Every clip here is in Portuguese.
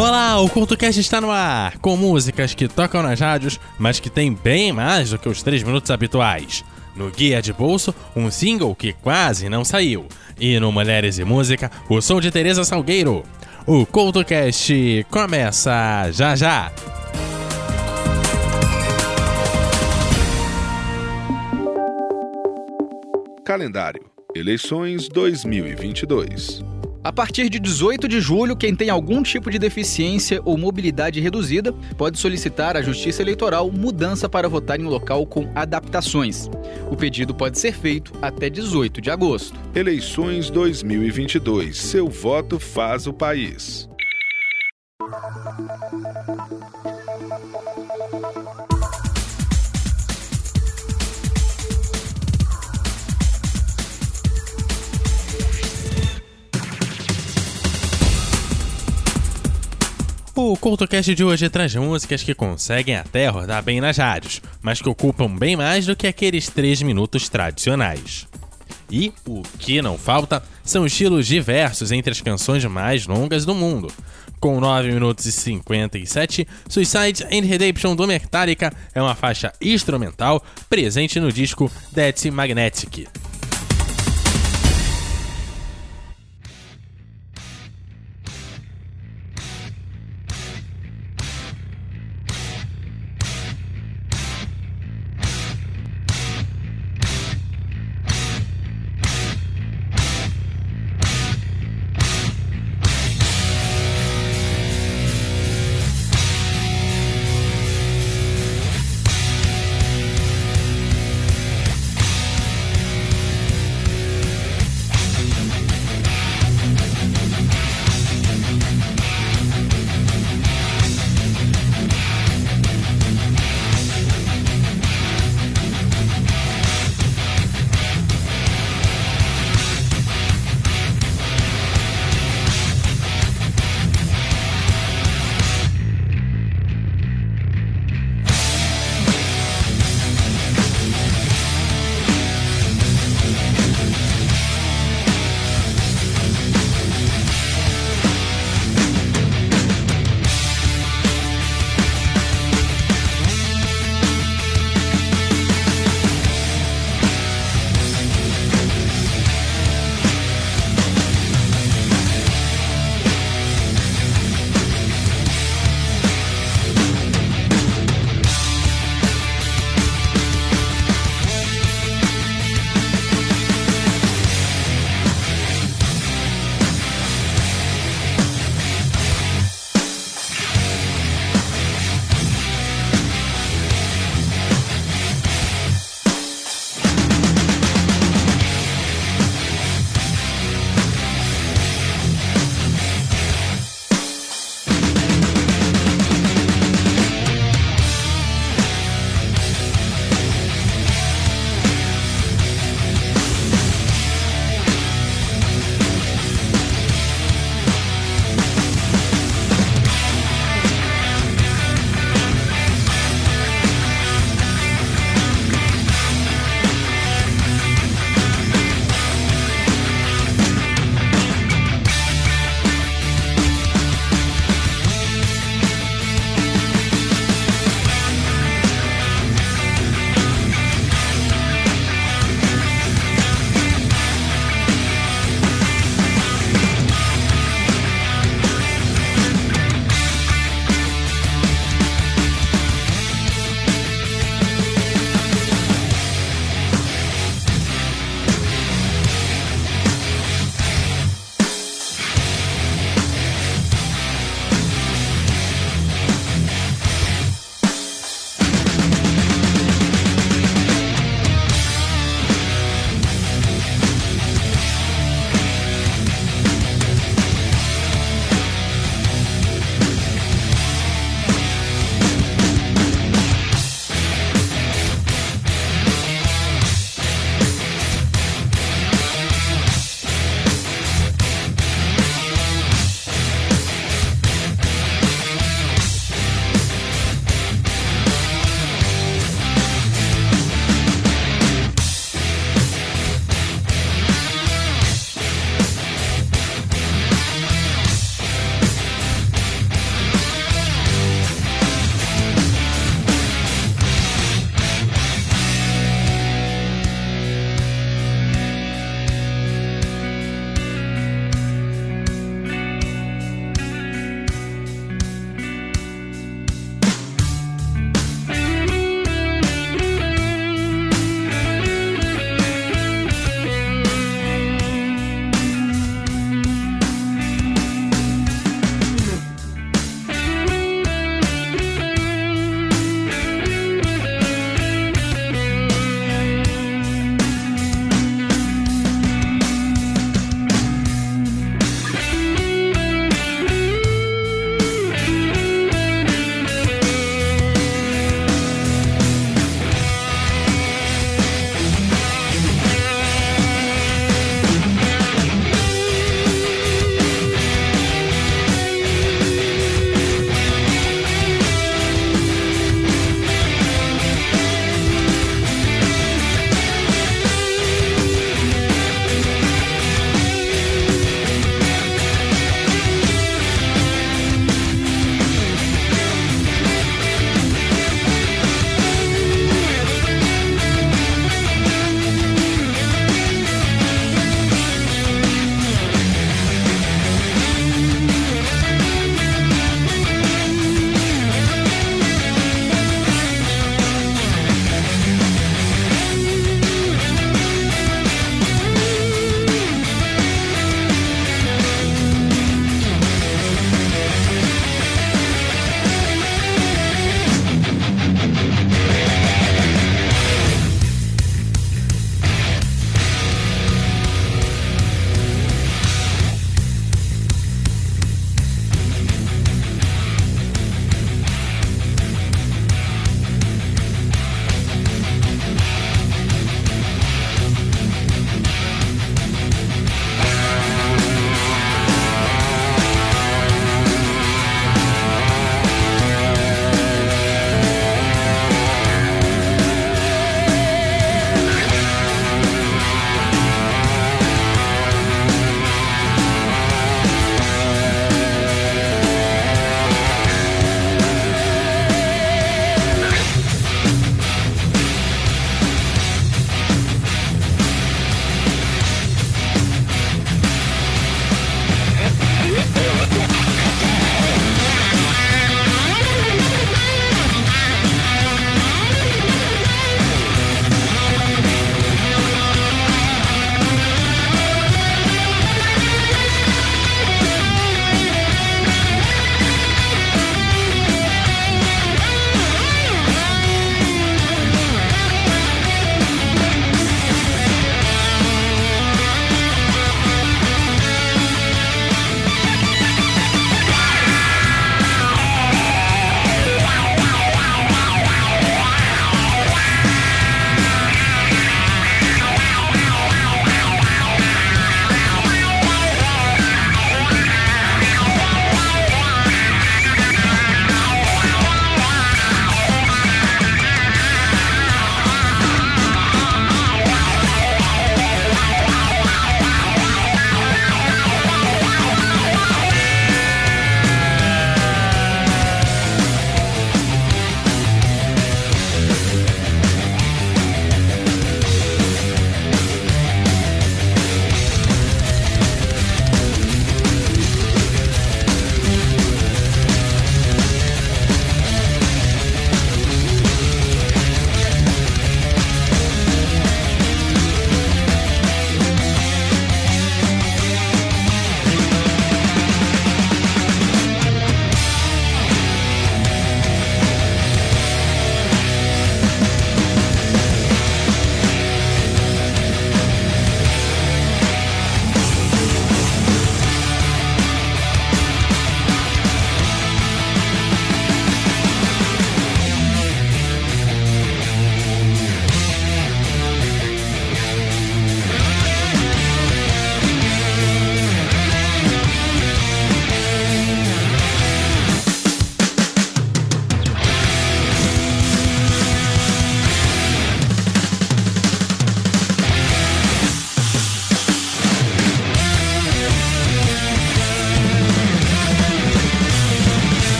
Olá, o CultoCast está no ar, com músicas que tocam nas rádios, mas que tem bem mais do que os 3 minutos habituais. No Guia de Bolso, um single que quase não saiu. E no Mulheres e Música, o som de Teresa Salgueiro. O CultoCast começa já já! Calendário Eleições 2022 a partir de 18 de julho, quem tem algum tipo de deficiência ou mobilidade reduzida pode solicitar à Justiça Eleitoral mudança para votar em um local com adaptações. O pedido pode ser feito até 18 de agosto. Eleições 2022. Seu voto faz o país. O CultoCast de hoje traz músicas que conseguem até rodar bem nas rádios, mas que ocupam bem mais do que aqueles 3 minutos tradicionais. E o que não falta são estilos diversos entre as canções mais longas do mundo. Com 9 minutos e 57, Suicide and Redemption do Metallica é uma faixa instrumental presente no disco That's Magnetic.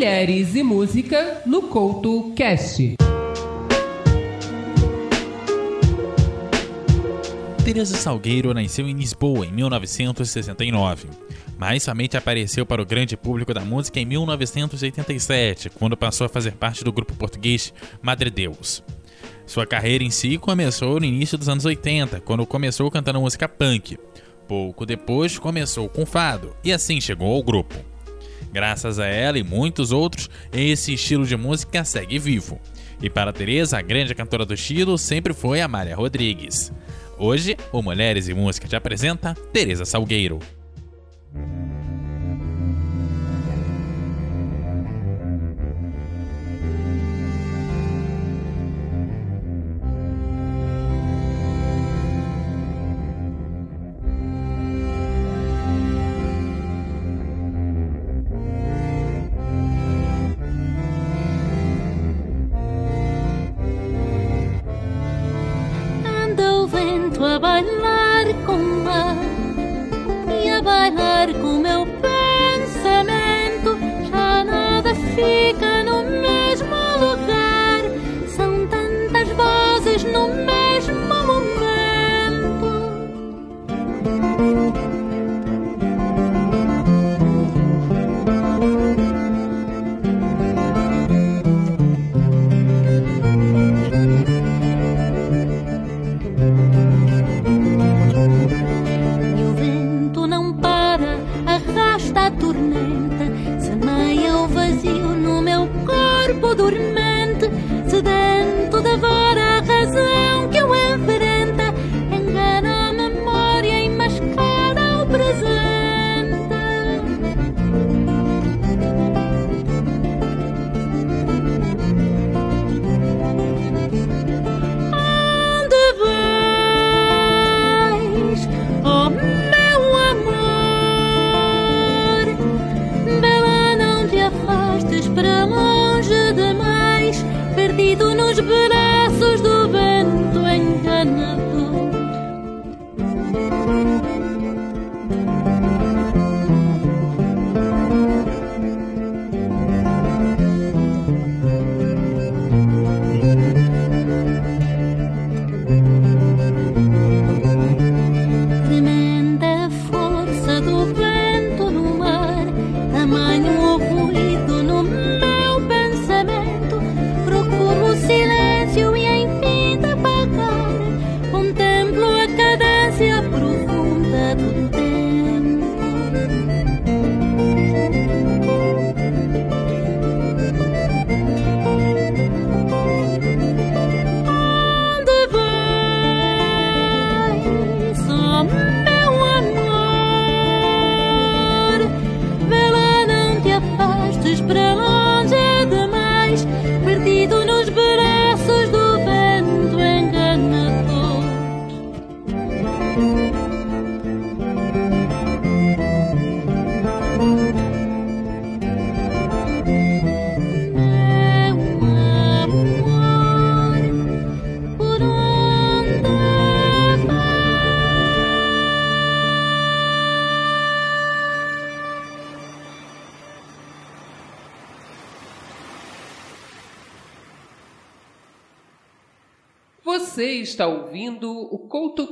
Mulheres e Música no Couto Cast. Teresa Salgueiro nasceu em Lisboa em 1969, mas somente apareceu para o grande público da música em 1987, quando passou a fazer parte do grupo português Madre Deus. Sua carreira em si começou no início dos anos 80, quando começou cantando música punk. Pouco depois começou com fado e assim chegou ao grupo. Graças a ela e muitos outros, esse estilo de música segue vivo. E para Teresa, a grande cantora do estilo sempre foi Amália Rodrigues. Hoje, o Mulheres e Música te apresenta Teresa Salgueiro.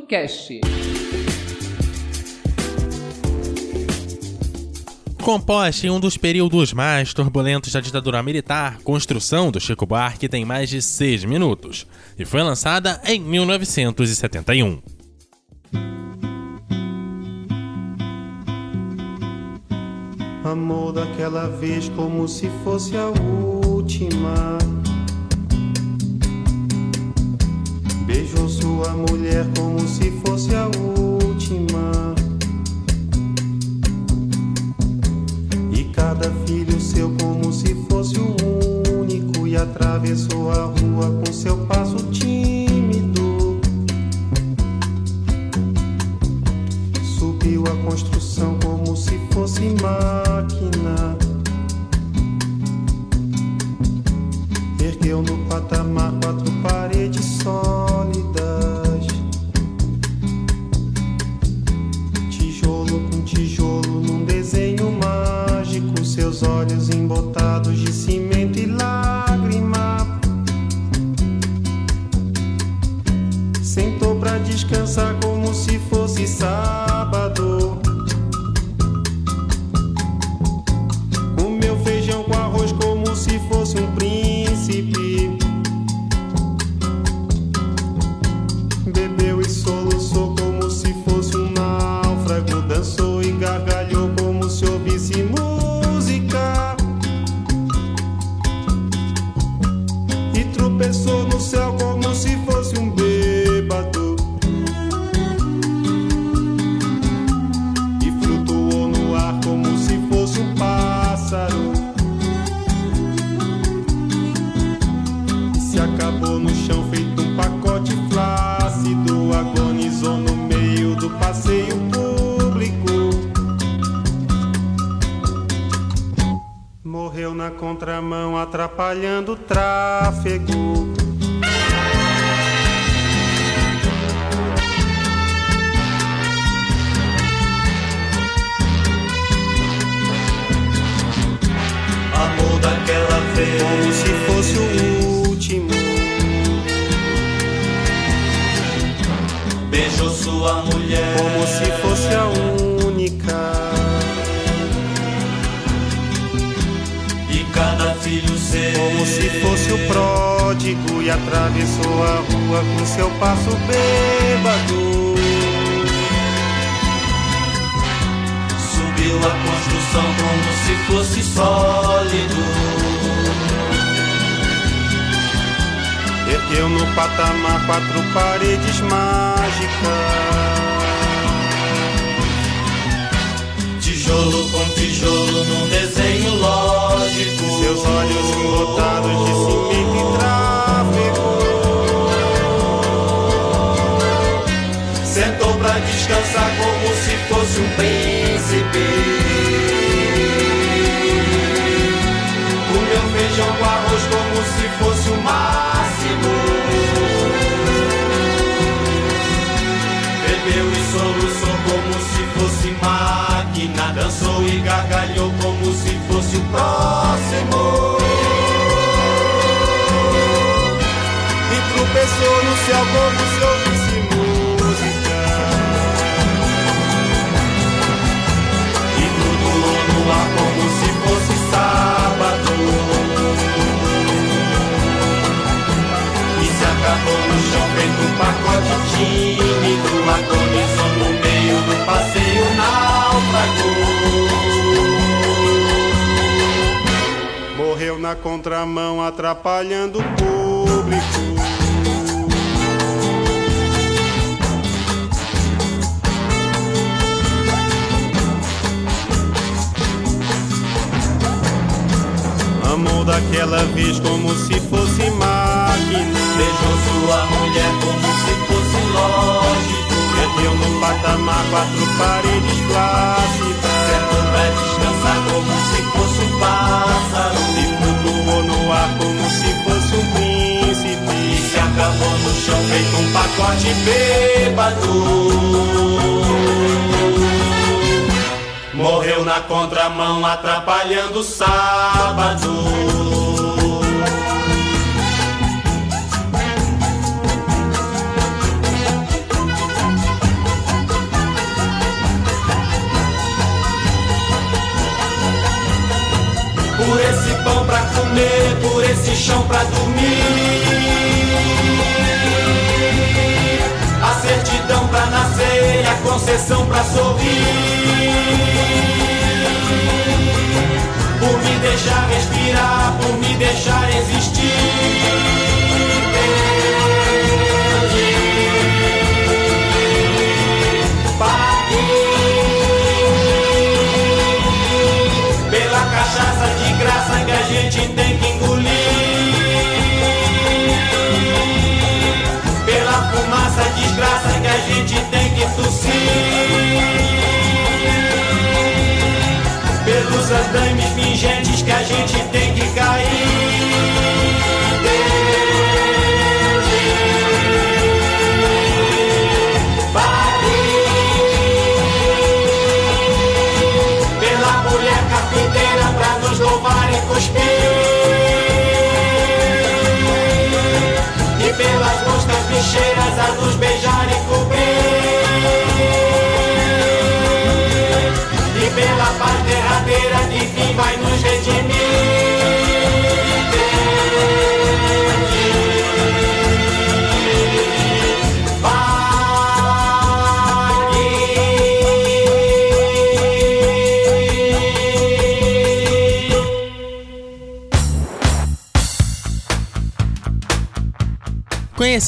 CoutoCast. Composta em um dos períodos mais turbulentos da ditadura militar, Construção do Chico Buarque tem mais de 6 minutos e foi lançada em 1971. Amor daquela vez como se fosse a última sua mulher como se fosse a última. E cada filho seu como se fosse o único. E atravessou a rua com seu passo tímido. Subiu a construção como se fosse máquina. Fosse um príncipe. Comeu feijão com arroz como se fosse o máximo. Bebeu e soluçou como se fosse máquina. Dançou e gargalhou como se fosse o próximo. E tropeçou no céu como se no chão feito um pacote tímido Agonizou no meio do passeio náufrago Morreu na contramão, atrapalhando o público. Amou daquela vez como se fosse máquina. Beijou sua mulher como se fosse lógico Perdeu no patamar quatro paredes plácidas. Sentou pra descansar como se fosse um pássaro E flutuou no ar como se fosse um E príncipe. se acabou no chão feito um pacote bêbado Morreu na contramão atrapalhando o sábado. Por esse pão pra comer, por esse chão pra dormir. A certidão pra nascer a concessão pra sorrir Por me deixar respirar, por me deixar existir pela cachaça de graça que a gente tem que engolir. Pela fumaça desgraça que a gente tem que tossir. As dames pingentes que a gente tem que cair. Paris, pela mulher capiteira para nos louvar e cuspir. E pelas moscas bicheiras a nos beijar.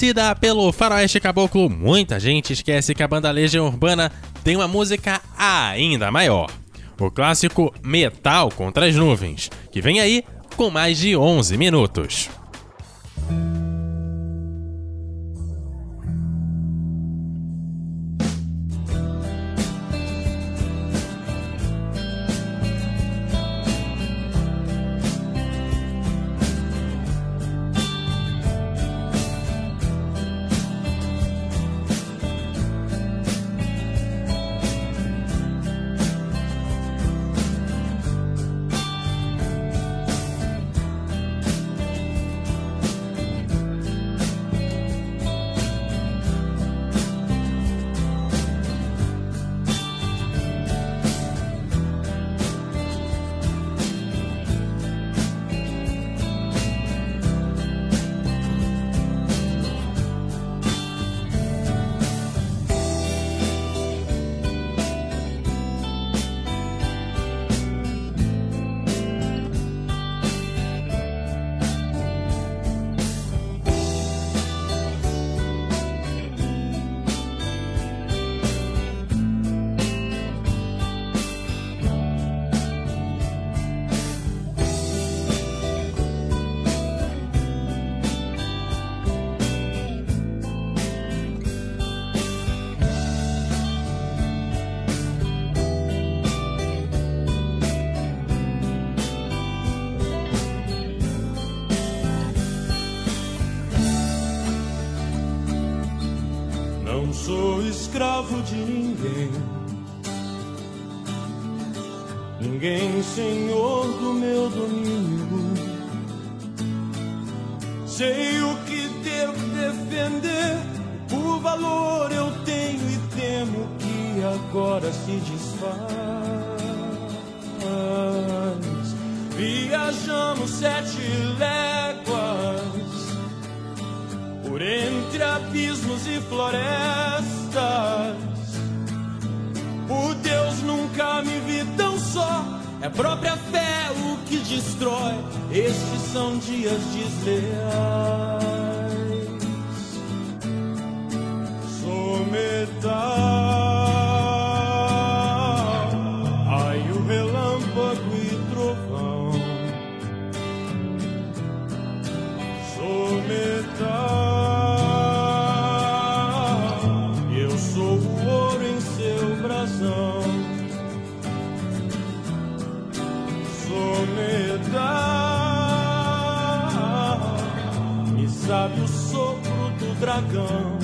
Conhecida pelo faroeste caboclo, muita gente esquece que a banda Legião Urbana tem uma música ainda maior. O clássico Metal contra as Nuvens, que vem aí com mais de 11 minutos. Escravo de ninguém. Ninguém senhor do meu domínio. Sei o que devo defender. O valor eu tenho e temo que agora se desfaz. Viajamos sete léguas por entre abismos e florestas. O Deus nunca me vi tão só. É própria fé o que destrói. Estes são dias desleais. Sou metal. gone.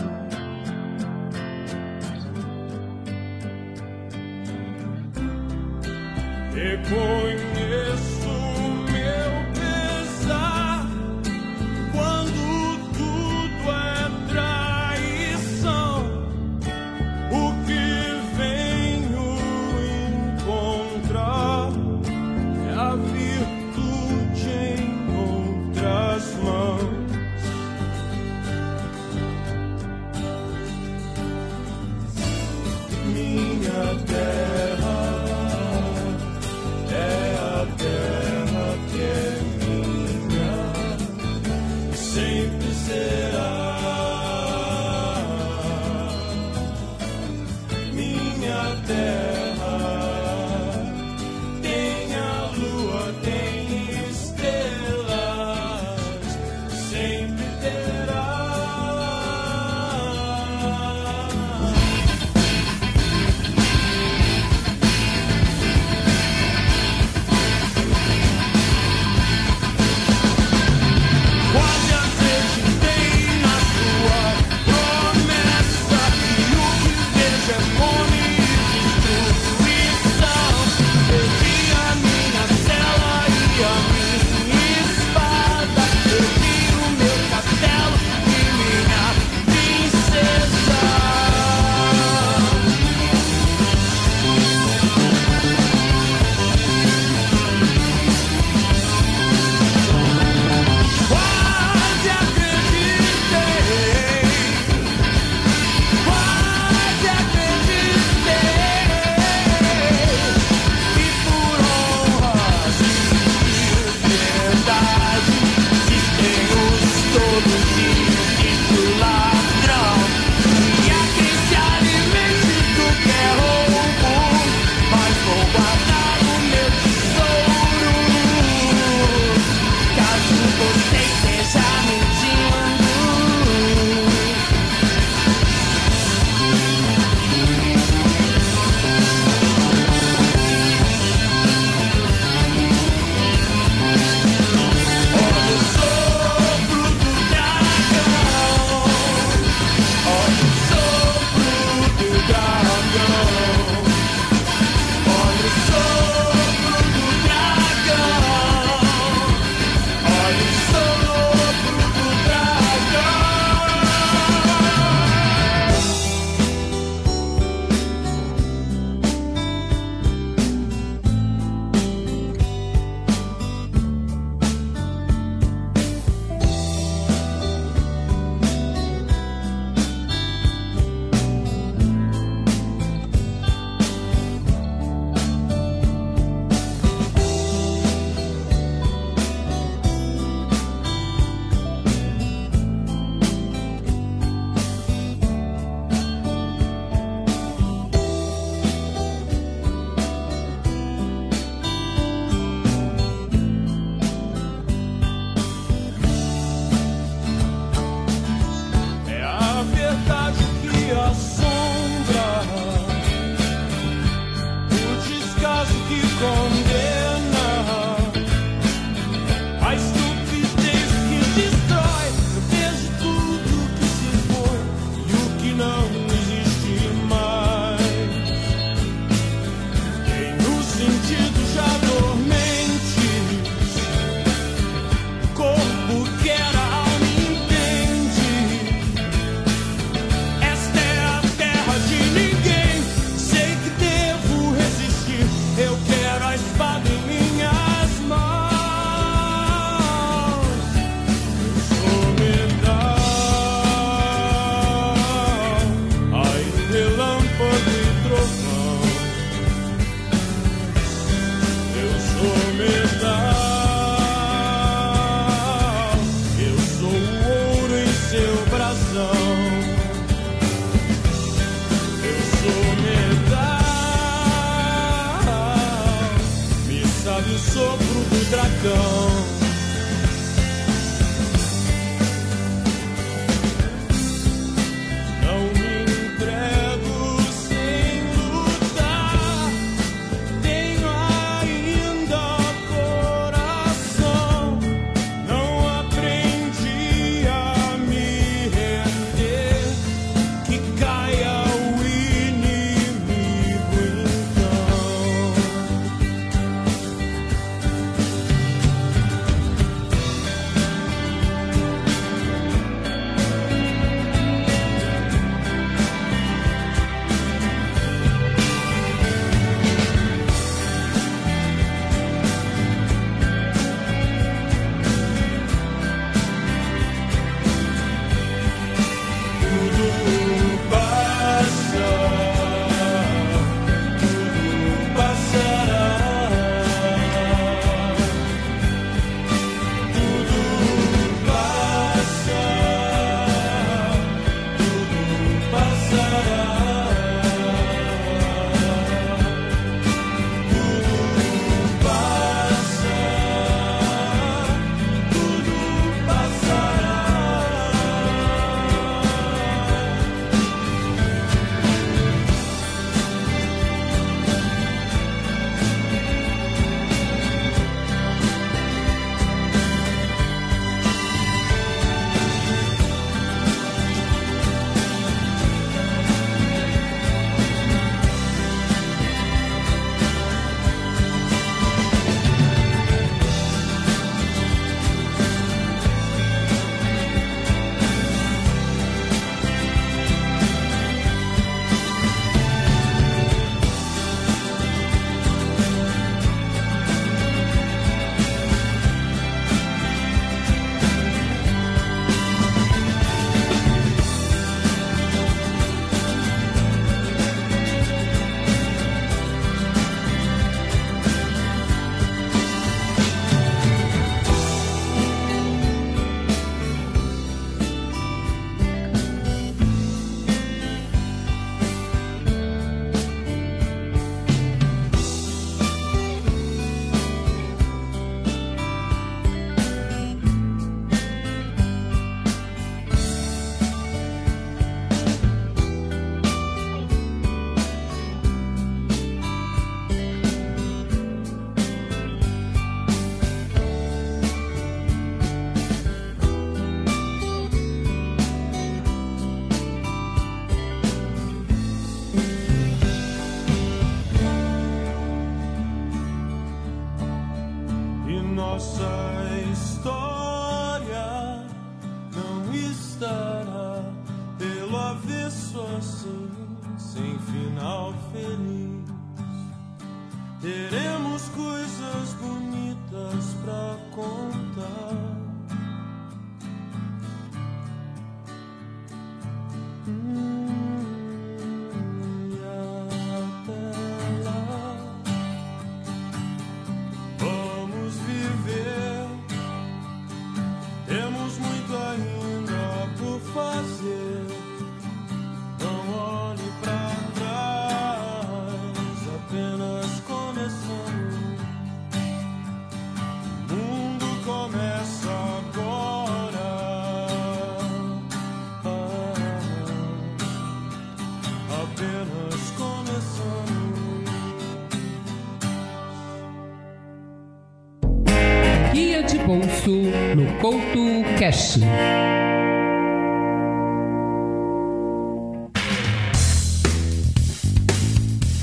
Bolso no Couto Cash.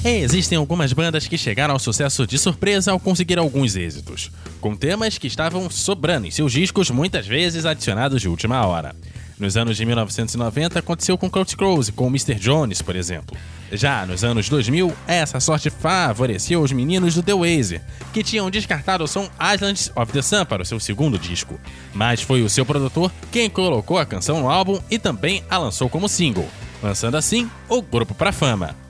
Existem algumas bandas que chegaram ao sucesso de surpresa ao conseguir alguns êxitos, com temas que estavam sobrando em seus discos, muitas vezes adicionados de última hora. Nos anos de 1990 aconteceu com Kurt Close, com Mr. Jones, por exemplo. Já nos anos 2000, essa sorte favoreceu os meninos do The Waze, que tinham descartado o som Islands of the Sun para o seu segundo disco. Mas foi o seu produtor quem colocou a canção no álbum e também a lançou como single, lançando assim o grupo para fama.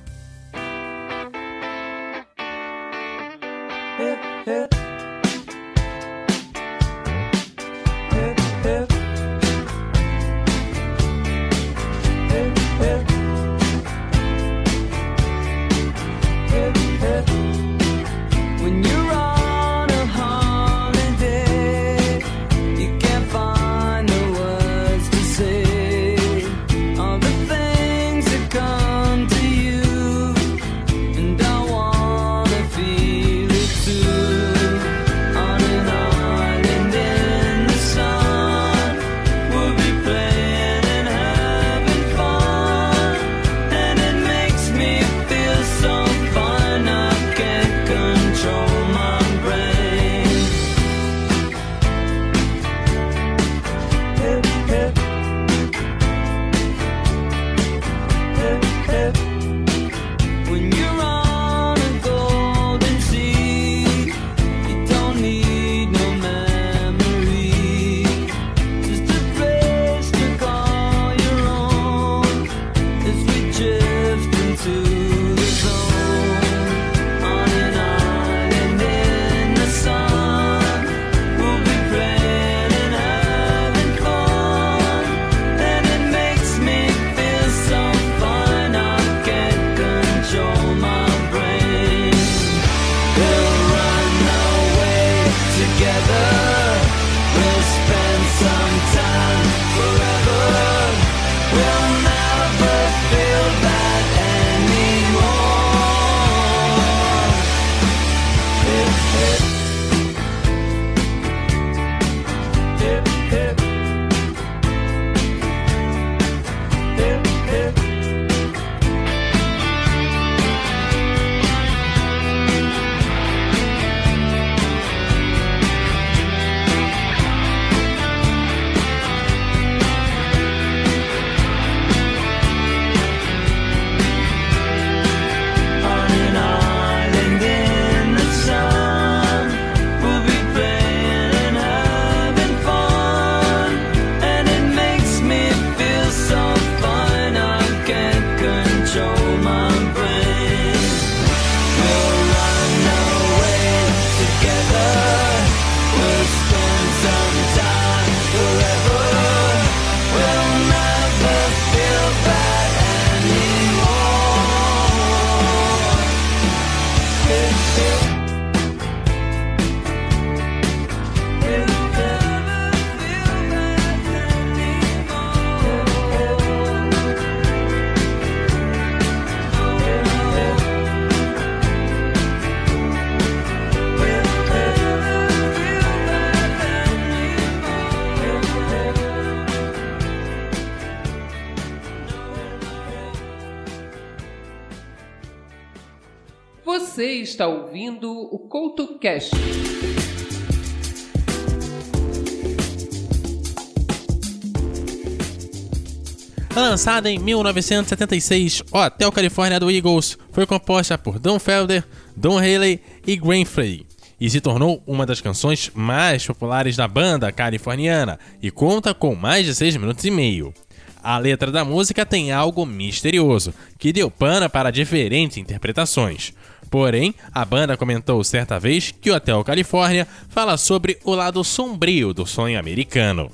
Está ouvindo o Couto Cash. Lançada em 1976, Hotel California do Eagles foi composta por Don Felder, Don Haley e Gwen Frey e se tornou uma das canções mais populares da banda californiana e conta com mais de 6 minutos e meio. A letra da música tem algo misterioso, que deu pana para diferentes interpretações. Porém, a banda comentou certa vez que o Hotel California fala sobre o lado sombrio do sonho americano.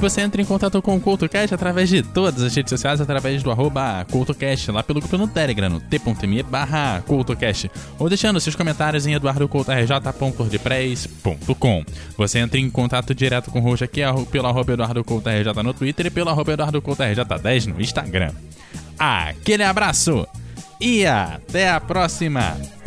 Você entra em contato com o CultoCast através de todas as redes sociais, através do arroba CultoCast, lá pelo grupo no Telegram, no t.me barra ou deixando seus comentários em eduardocoutorj.wordpress.com. Você entra em contato direto com o Roxo aqui pelo arroba EduardoCoutoRJ no Twitter e pelo arroba EduardoCoutoRJ10 no Instagram. Aquele abraço e até a próxima!